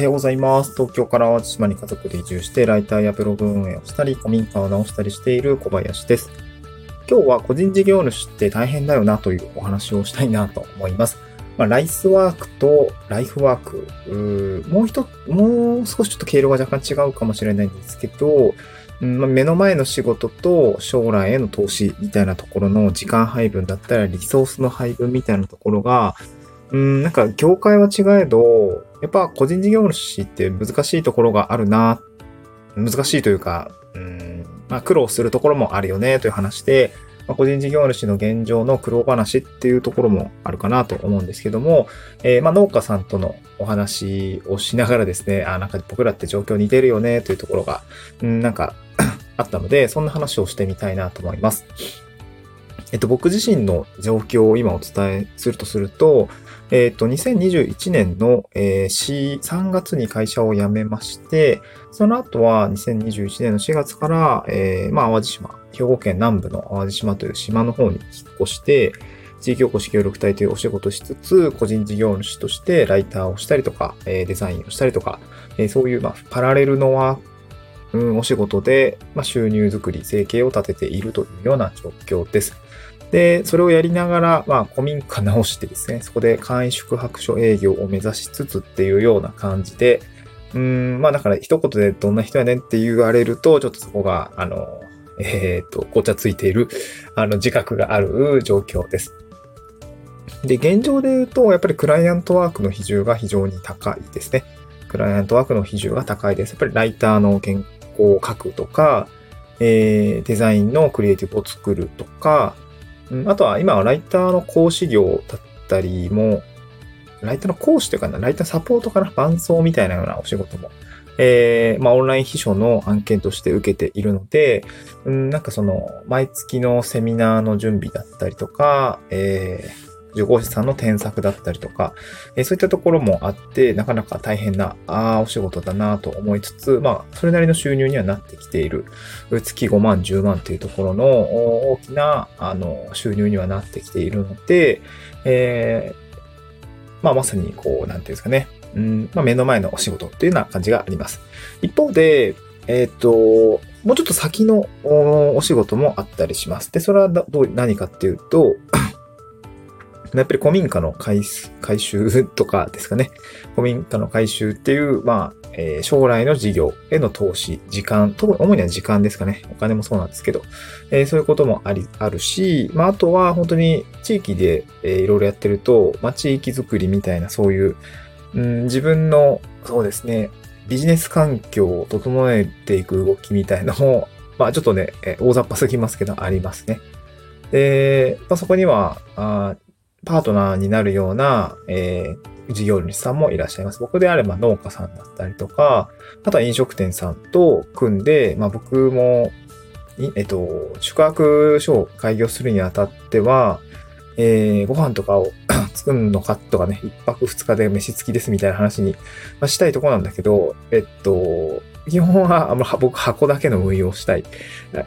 はようございます。東京から淡路島に家族で移住して、ライターやブログ運営をしたり、古民家を直したりしている小林です。今日は個人事業主って大変だよなというお話をしたいなと思います。まあ、ライスワークとライフワーク、もう一、もう少しちょっと経路が若干違うかもしれないんですけど、うんまあ目の前の仕事と将来への投資みたいなところの時間配分だったり、リソースの配分みたいなところが、うん、なんか業界は違えど、やっぱ個人事業主って難しいところがあるな、難しいというか、うん、まあ苦労するところもあるよねという話で、まあ、個人事業主の現状の苦労話っていうところもあるかなと思うんですけども、えーまあ農家さんとのお話をしながらですね、あ、なんか僕らって状況似てるよねというところが、うん、なんかあったので、そんな話をしてみたいなと思います。えっと、僕自身の状況を今お伝えするとすると、えっと、2021年の、えー3月に会社を辞めまして、その後は2021年の4月から、えーまあ、淡路島、兵庫県南部の淡路島という島の方に引っ越して、地域おこし協力隊というお仕事しつつ、個人事業主としてライターをしたりとか、えーデザインをしたりとか、えーそういう、まあ、パラレルのワークうん、お仕事で、まあ、収入づくり、生計を立てているというような状況です。で、それをやりながら、まあ、古民家直してですね、そこで簡易宿泊所営業を目指しつつっていうような感じで、うん、まあ、だから一言でどんな人やねんって言われると、ちょっとそこが、あの、えっ、と、ごちゃついている、あの、自覚がある状況です。で、現状で言うと、やっぱりクライアントワークの比重が非常に高いですね。クライアントワークの比重が高いです。やっぱりライターの原稿を書くとか、えーデザインのクリエイティブを作るとか、うん。あとは今はライターの講師業だったりも、ライターの講師というかな、ライターサポートかな、伴奏みたいなようなお仕事も、えーまあオンライン秘書の案件として受けているので、うん、なんかその、毎月のセミナーの準備だったりとか、えー受講者さんの添削だったりとか、えそういったところもあって、なかなか大変な、あ、お仕事だなと思いつつ、まあ、それなりの収入にはなってきている。月5万、10万というところの大きな、あの、収入にはなってきているので、えーまあ、まさに、こう、なんていうんですかね。うん、まあ、目の前のお仕事っていうような感じがあります。一方で、えっ、と、もうちょっと先のお仕事もあったりします。で、それはどう何かっていうと、やっぱり古民家の改改修とかですかね。古民家の改修っていう、まあ、えー将来の事業への投資、時間、特に主には時間ですかね。お金もそうなんですけど、えーそういうこともあり、あるし、まあ、あとは本当に地域で、えーいろいろやってると、まあ、地域づくりみたいなそういう、うん、自分の、そうですね、ビジネス環境を整えていく動きみたいのも、まあ、ちょっとね、えー大雑把すぎますけど、ありますね。で、まあ、そこには、あパートナーになるような、えー事業主さんもいらっしゃいます。僕であれば農家さんだったりとか、あとは飲食店さんと組んで、まあ僕も、えっと、宿泊所を開業するにあたっては、えーご飯とかを 作るのかとかね、一泊二日で飯付きですみたいな話に、まあ、したいとこなんだけど、えっと、基本はあ僕箱だけの運用をしたい。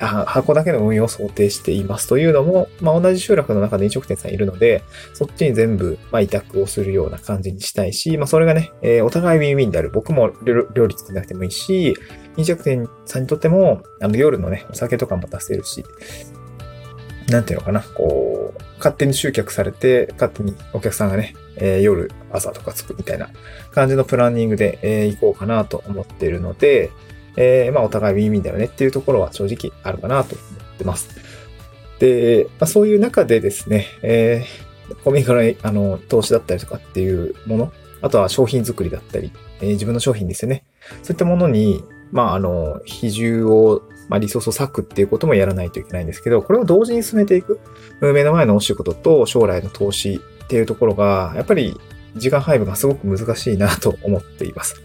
あ箱だけの運用を想定していますというのも、まあ、同じ集落の中で飲食店さんいるので、そっちに全部、ま、委託をするような感じにしたいし、まあ、それがね、えお互いウィンウィンである。僕も料理作んなくてもいいし、飲食店さんにとっても、あの、夜のね、お酒とかも出せるし、なんていうのかな、こう、勝手に集客されて、勝手にお客さんがね、えー夜、朝とかつくみたいな感じのプランニングで、えー行こうかなと思っているので、えーまあ、お互いウィンウィンだよねっていうところは正直あるかなと思ってます。で、まあ、そういう中でですね、えー、コミカルあの、投資だったりとかっていうもの、あとは商品作りだったり、えー自分の商品ですよね。そういったものに、まあ、あの、比重を、まあ、リソースを割くっていうこともやらないといけないんですけど、これを同時に進めていく、目の前のお仕事と将来の投資っていうところが、やっぱり時間配分がすごく難しいなと思っています。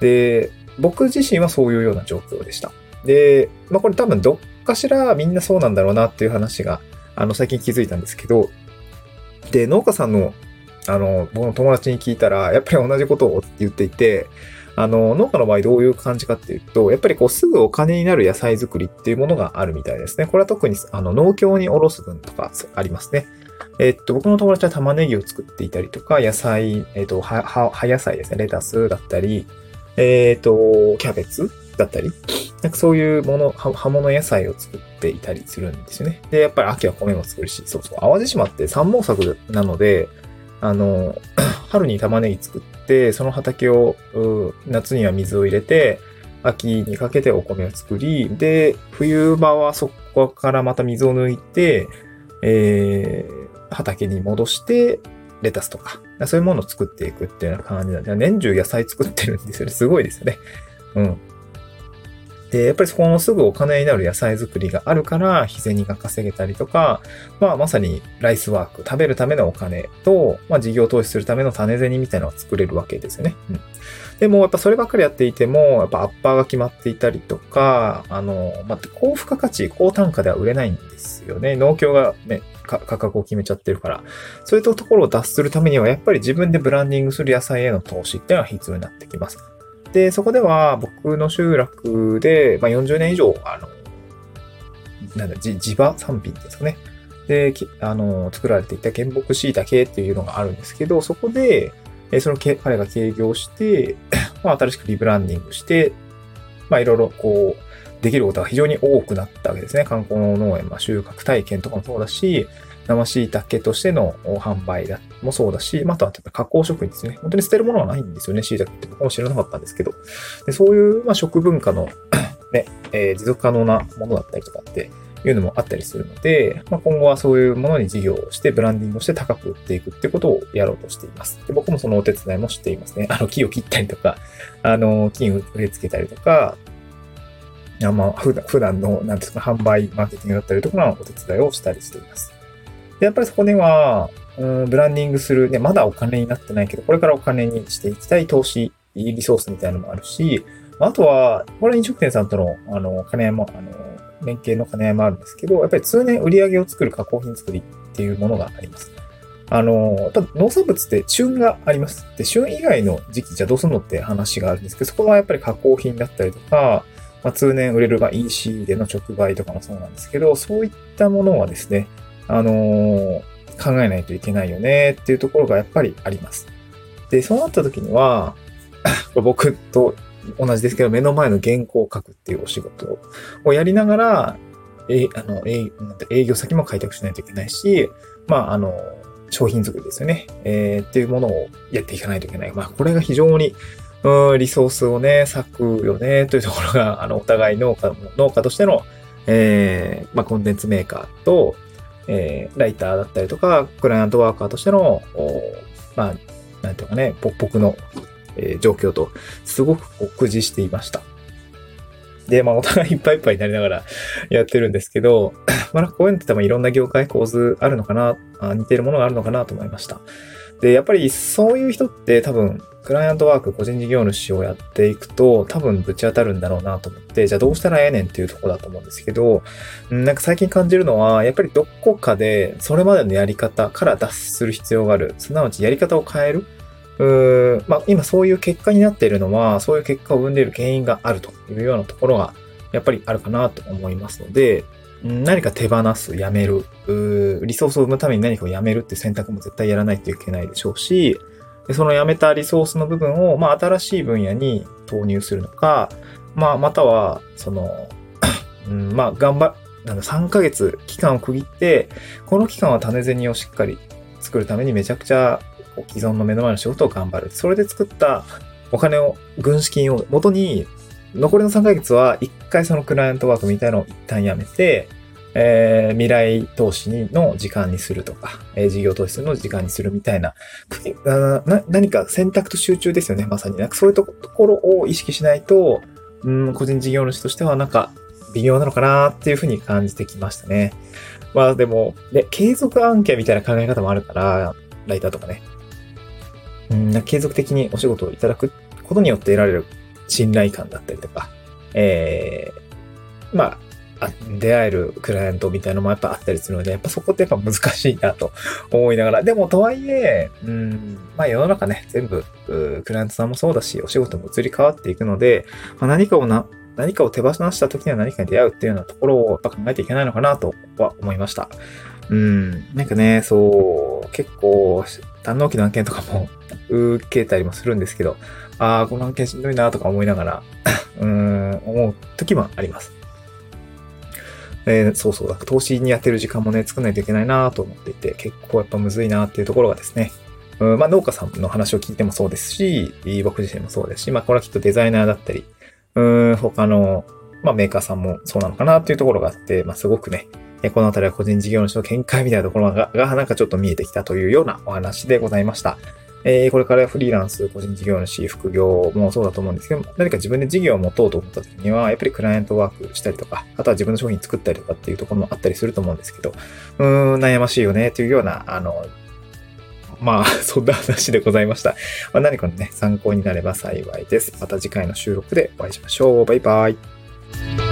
で、僕自身はそういうような状況でした。で、まあこれ多分どっかしらみんなそうなんだろうなっていう話が、あの、最近気づいたんですけど、で、農家さんの、あの、僕の友達に聞いたら、やっぱり同じことを言っていて、あの、農家の場合どういう感じかっていうと、やっぱりこうすぐお金になる野菜作りっていうものがあるみたいですね。これは特にあの農協に卸す分とかありますね。えっと、僕の友達は玉ねぎを作っていたりとか、野菜、えっと、は、は、葉野菜ですね。レタスだったり、えっと、キャベツだったり、なんかそういうもの、葉物野菜を作っていたりするんですよね。で、やっぱり秋は米も作るし、そうそう、淡路島って三毛作なので、あの、春に玉ねぎ作って、その畑を、夏には水を入れて、秋にかけてお米を作り、で、冬場はそこからまた水を抜いて、えー、畑に戻して、レタスとか、そういうものを作っていくっていうような感じなんで、年中野菜作ってるんですよね。すごいですよね。うん。で、やっぱりそこのすぐお金になる野菜作りがあるから、日銭が稼げたりとか、まあまさにライスワーク、食べるためのお金と、まあ事業投資するための種銭みたいなのを作れるわけですよね。うん。でも、やっぱそればっかりやっていても、やっぱアッパーが決まっていたりとか、あの、まあ、高付加価値、高単価では売れないんですよね。農協がね、価格を決めちゃってるから。そういったところを脱するためには、やっぱり自分でブランディングする野菜への投資っていうのは必要になってきます。で、そこでは僕の集落で、まあ、40年以上、あの、なんだ、地場産品ですかね。で、あの、作られていた原木椎茸っていうのがあるんですけど、そこで、えその彼が経業して、まあ、新しくリブランディングして、まあ、いろいろこう、できることが非常に多くなったわけですね。観光農園、まあ、収穫体験とかもそうだし、生椎茸としての販売だもそうだし、まあ、あとは加工食品ですね。本当に捨てるものはないんですよね、椎茸って僕も知らなかったんですけど。でそういう、まあ、食文化の ね、えー、持続可能なものだったりとかっていうのもあったりするので、まあ、今後はそういうものに事業をして、ブランディングをして高く売っていくってことをやろうとしています。で僕もそのお手伝いもしていますね。あの、木を切ったりとか、あの、金を植え付けたりとか、まあ、普段の、なんですか、販売、マーケティングだったりとかのお手伝いをしたりしています。で、やっぱりそこでは、うん、ブランディングする、ね、まだお金になってないけど、これからお金にしていきたい投資、リソースみたいなのもあるし、あとは、これ飲食店さんとの、あの、金も、あの、連携の兼ね合いもあるんですけど、やっぱり通年売り上げを作る加工品作りっていうものがあります。あの、やっぱ農産物って旬があります。で、旬以外の時期じゃどうするのって話があるんですけど、そこはやっぱり加工品だったりとか、まあ、通年売れるが EC での直売とかもそうなんですけど、そういったものはですね、あのー、考えないといけないよねっていうところがやっぱりあります。で、そうなった時には、僕と同じですけど、目の前の原稿を書くっていうお仕事をやりながら、え、あの、営営業先も開拓しないといけないし、まあ、あの、商品作りですよね。えー、っていうものをやっていかないといけない。まあ、これが非常に、うん、リソースをね、割くよね、というところが、あの、お互い農家、農家としての、えー、まあ、コンテンツメーカーと、えー、ライターだったりとか、クライアントワーカーとしての、まあ、なんていうかね、僕の、えー、状況と、すごく酷似していました。で、まあ、お互いいっぱいいっぱいになりながら やってるんですけど、まあ、こういうのって多分いろんな業界構図あるのかな、あ似てるものがあるのかなと思いました。で、やっぱりそういう人って多分、クライアントワーク、個人事業主をやっていくと、多分ぶち当たるんだろうなと思って、じゃあどうしたらええねんっていうとこだと思うんですけど、なんか最近感じるのは、やっぱりどこかで、それまでのやり方から脱出する必要がある。すなわちやり方を変える。うーまあ、今そういう結果になっているのは、そういう結果を生んでいる原因があるというようなところが、やっぱりあるかなと思いますので、何か手放す、やめる、リソースを生むために何かをやめるっていう選択も絶対やらないといけないでしょうし、でそのやめたリソースの部分を、まあ、新しい分野に投入するのか、まあ、または、その、うん、まあ、頑張、なんだ、3ヶ月期間を区切って、この期間は種銭をしっかり作るためにめちゃくちゃ既存の目の前の仕事を頑張る。それで作ったお金を、軍資金を元に、残りの3ヶ月は一回そのクライアントワークみたいのを一旦やめて、えー、未来投資の時間にするとか、えー、事業投資の時間にするみたいなな、何か選択と集中ですよね、まさに。なんかそういうところを意識しないと、うん、個人事業主としてはなんか微妙なのかなっていうふうに感じてきましたね。まあでも、ね、継続案件みたいな考え方もあるから、ライターとかね。うん、継続的にお仕事をいただくことによって得られる信頼感だったりとか、えー、ま、あ出会えるクライアントみたいなのもやっぱあったりするので、やっぱそこってやっぱ難しいなと思いながら。でもとはいえ、うん、まあ世の中ね、全部、クライアントさんもそうだし、お仕事も移り変わっていくので、まあ、何かをな、何かを手放した時には何かに出会うっていうようなところをやっぱ考えていけないのかなとは思いました。うん。なんかね、そう、結構、単納期の案件とかも受けたりもするんですけど、ああ、この案件しんどいなとか思いながら、うん、思う時もあります。えー、そうそうだ、投資にやってる時間もね、作んないといけないなと思っていて、結構やっぱむずいなっていうところがですね、うん、まあ農家さんの話を聞いてもそうですし、僕自身もそうですし、まあこれはきっとデザイナーだったり、うん、他の、まあメーカーさんもそうなのかなっていうところがあって、まあすごくね、このあたりは個人事業主の見解みたいなところが、がなんかちょっと見えてきたというようなお話でございました。えー、これからフリーランス、個人事業主、副業もそうだと思うんですけど、何か自分で事業を持とうと思った時には、やっぱりクライアントワークしたりとか、あとは自分の商品作ったりとかっていうところもあったりすると思うんですけど、うーん、悩ましいよね、というような、あの、まあ、そんな話でございました。まあ、何かのね、参考になれば幸いです。また次回の収録でお会いしましょう。バイバイ。